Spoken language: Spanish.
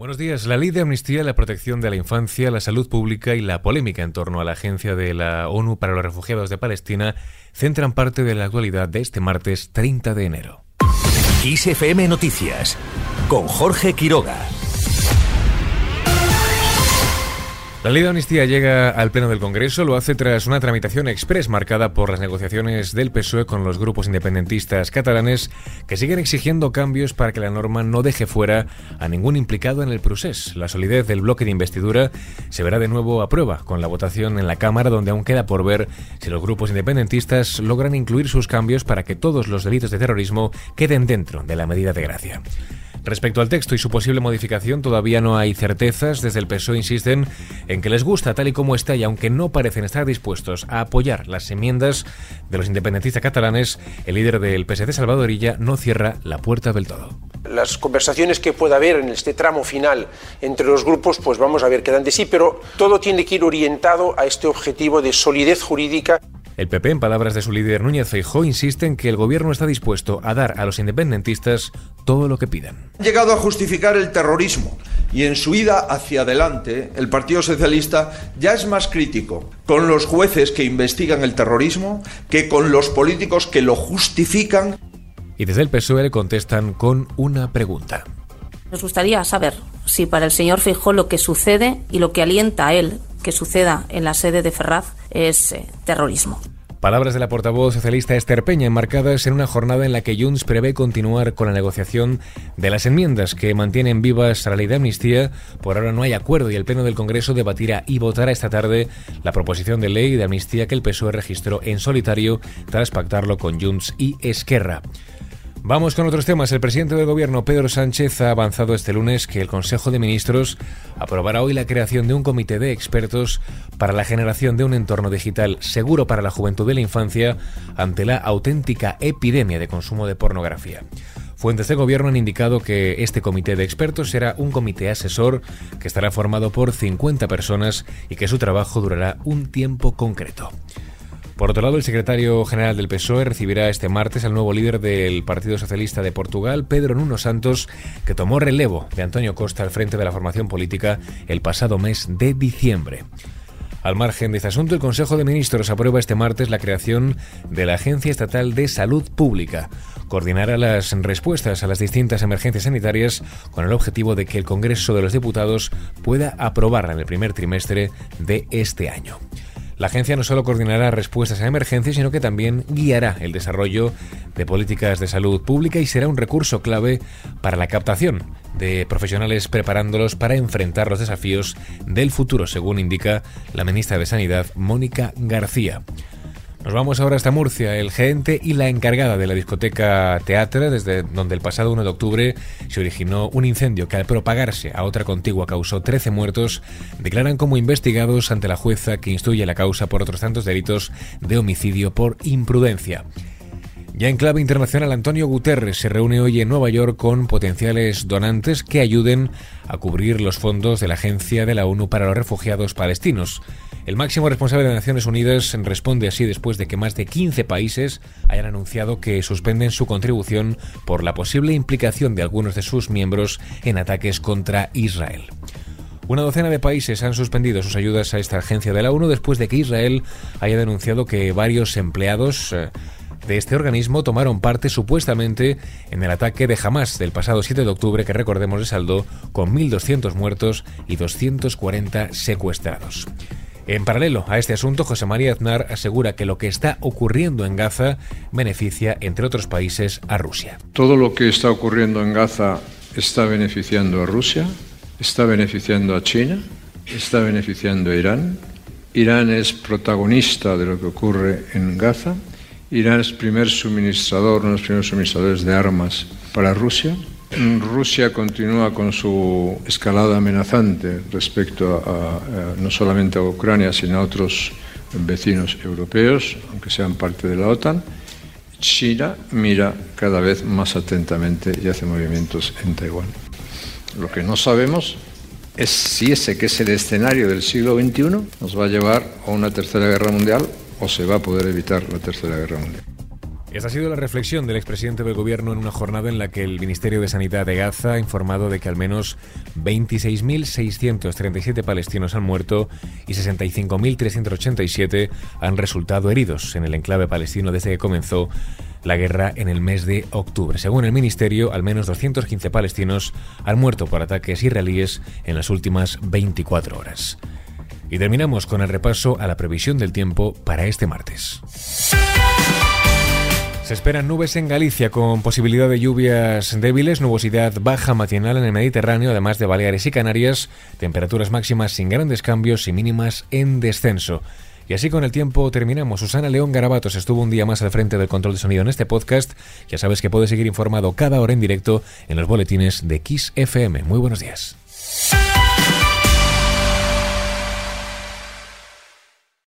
Buenos días. La ley de amnistía, la protección de la infancia, la salud pública y la polémica en torno a la Agencia de la ONU para los Refugiados de Palestina centran parte de la actualidad de este martes 30 de enero. ISFM Noticias con Jorge Quiroga. La ley de amnistía llega al Pleno del Congreso, lo hace tras una tramitación express marcada por las negociaciones del PSOE con los grupos independentistas catalanes que siguen exigiendo cambios para que la norma no deje fuera a ningún implicado en el procés. La solidez del bloque de investidura se verá de nuevo a prueba con la votación en la Cámara, donde aún queda por ver si los grupos independentistas logran incluir sus cambios para que todos los delitos de terrorismo queden dentro de la medida de gracia. Respecto al texto y su posible modificación, todavía no hay certezas. Desde el PSOE insisten en que les gusta tal y como está y aunque no parecen estar dispuestos a apoyar las enmiendas de los independentistas catalanes, el líder del PSD, Salvadorilla, no cierra la puerta del todo. Las conversaciones que pueda haber en este tramo final entre los grupos, pues vamos a ver qué dan de sí, pero todo tiene que ir orientado a este objetivo de solidez jurídica. El PP, en palabras de su líder Núñez Feijó, insiste en que el gobierno está dispuesto a dar a los independentistas todo lo que pidan. Han llegado a justificar el terrorismo y en su ida hacia adelante el Partido Socialista ya es más crítico con los jueces que investigan el terrorismo que con los políticos que lo justifican. Y desde el PSOE le contestan con una pregunta. Nos gustaría saber si para el señor Feijó lo que sucede y lo que alienta a él que suceda en la sede de Ferraz es eh, terrorismo. Palabras de la portavoz socialista Esther Peña, enmarcadas en una jornada en la que Junts prevé continuar con la negociación de las enmiendas que mantienen vivas la ley de amnistía. Por ahora no hay acuerdo y el Pleno del Congreso debatirá y votará esta tarde la proposición de ley de amnistía que el PSOE registró en solitario tras pactarlo con Junts y Esquerra. Vamos con otros temas. El presidente del gobierno, Pedro Sánchez, ha avanzado este lunes que el Consejo de Ministros aprobará hoy la creación de un comité de expertos para la generación de un entorno digital seguro para la juventud y la infancia ante la auténtica epidemia de consumo de pornografía. Fuentes de gobierno han indicado que este comité de expertos será un comité asesor que estará formado por 50 personas y que su trabajo durará un tiempo concreto. Por otro lado, el secretario general del PSOE recibirá este martes al nuevo líder del Partido Socialista de Portugal, Pedro Nuno Santos, que tomó relevo de Antonio Costa al frente de la formación política el pasado mes de diciembre. Al margen de este asunto, el Consejo de Ministros aprueba este martes la creación de la Agencia Estatal de Salud Pública. Coordinará las respuestas a las distintas emergencias sanitarias con el objetivo de que el Congreso de los Diputados pueda aprobarla en el primer trimestre de este año. La agencia no solo coordinará respuestas a emergencias, sino que también guiará el desarrollo de políticas de salud pública y será un recurso clave para la captación de profesionales preparándolos para enfrentar los desafíos del futuro, según indica la ministra de Sanidad, Mónica García. Nos vamos ahora hasta Murcia. El gerente y la encargada de la discoteca Teatre, desde donde el pasado 1 de octubre se originó un incendio que al propagarse a otra contigua causó 13 muertos, declaran como investigados ante la jueza que instruye la causa por otros tantos delitos de homicidio por imprudencia. Ya en clave internacional, Antonio Guterres se reúne hoy en Nueva York con potenciales donantes que ayuden a cubrir los fondos de la Agencia de la ONU para los Refugiados Palestinos. El máximo responsable de Naciones Unidas responde así después de que más de 15 países hayan anunciado que suspenden su contribución por la posible implicación de algunos de sus miembros en ataques contra Israel. Una docena de países han suspendido sus ayudas a esta agencia de la ONU después de que Israel haya denunciado que varios empleados eh, de este organismo tomaron parte supuestamente en el ataque de Hamas del pasado 7 de octubre que recordemos de saldo con 1.200 muertos y 240 secuestrados. En paralelo a este asunto, José María Aznar asegura que lo que está ocurriendo en Gaza beneficia, entre otros países, a Rusia. Todo lo que está ocurriendo en Gaza está beneficiando a Rusia, está beneficiando a China, está beneficiando a Irán. Irán es protagonista de lo que ocurre en Gaza. Irán es primer suministrador, uno de los primeros suministradores de armas para Rusia. Rusia continúa con su escalada amenazante respecto a, no solamente a Ucrania, sino a otros vecinos europeos, aunque sean parte de la OTAN. China mira cada vez más atentamente y hace movimientos en Taiwán. Lo que no sabemos es si ese que es el escenario del siglo XXI nos va a llevar a una tercera guerra mundial o se va a poder evitar la tercera guerra mundial. Esta ha sido la reflexión del expresidente del gobierno en una jornada en la que el Ministerio de Sanidad de Gaza ha informado de que al menos 26.637 palestinos han muerto y 65.387 han resultado heridos en el enclave palestino desde que comenzó la guerra en el mes de octubre. Según el Ministerio, al menos 215 palestinos han muerto por ataques israelíes en las últimas 24 horas. Y terminamos con el repaso a la previsión del tiempo para este martes. Se esperan nubes en Galicia con posibilidad de lluvias débiles, nubosidad baja matinal en el Mediterráneo, además de Baleares y Canarias, temperaturas máximas sin grandes cambios y mínimas en descenso. Y así con el tiempo terminamos. Susana León Garabatos estuvo un día más al frente del control de sonido en este podcast. Ya sabes que puedes seguir informado cada hora en directo en los boletines de Kiss FM. Muy buenos días.